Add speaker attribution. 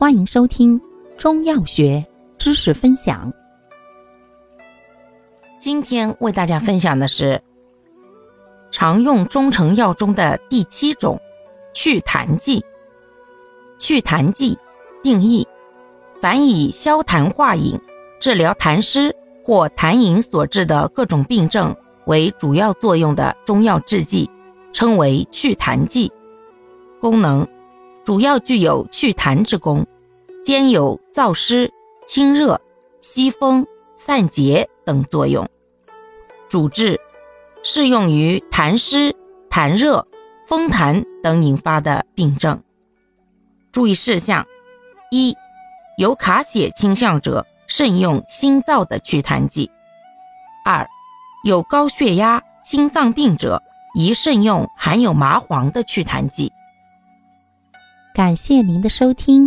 Speaker 1: 欢迎收听中药学知识分享。今天为大家分享的是常用中成药中的第七种祛痰剂。祛痰剂定义：凡以消痰化饮、治疗痰湿或痰饮所致的各种病症为主要作用的中药制剂，称为祛痰剂。功能主要具有祛痰之功，兼有燥湿、清热、息风、散结等作用。主治适用于痰湿、痰热、风痰等引发的病症。注意事项：一、有卡血倾向者慎用辛燥的祛痰剂；二、有高血压、心脏病者宜慎用含有麻黄的祛痰剂。感谢您的收听，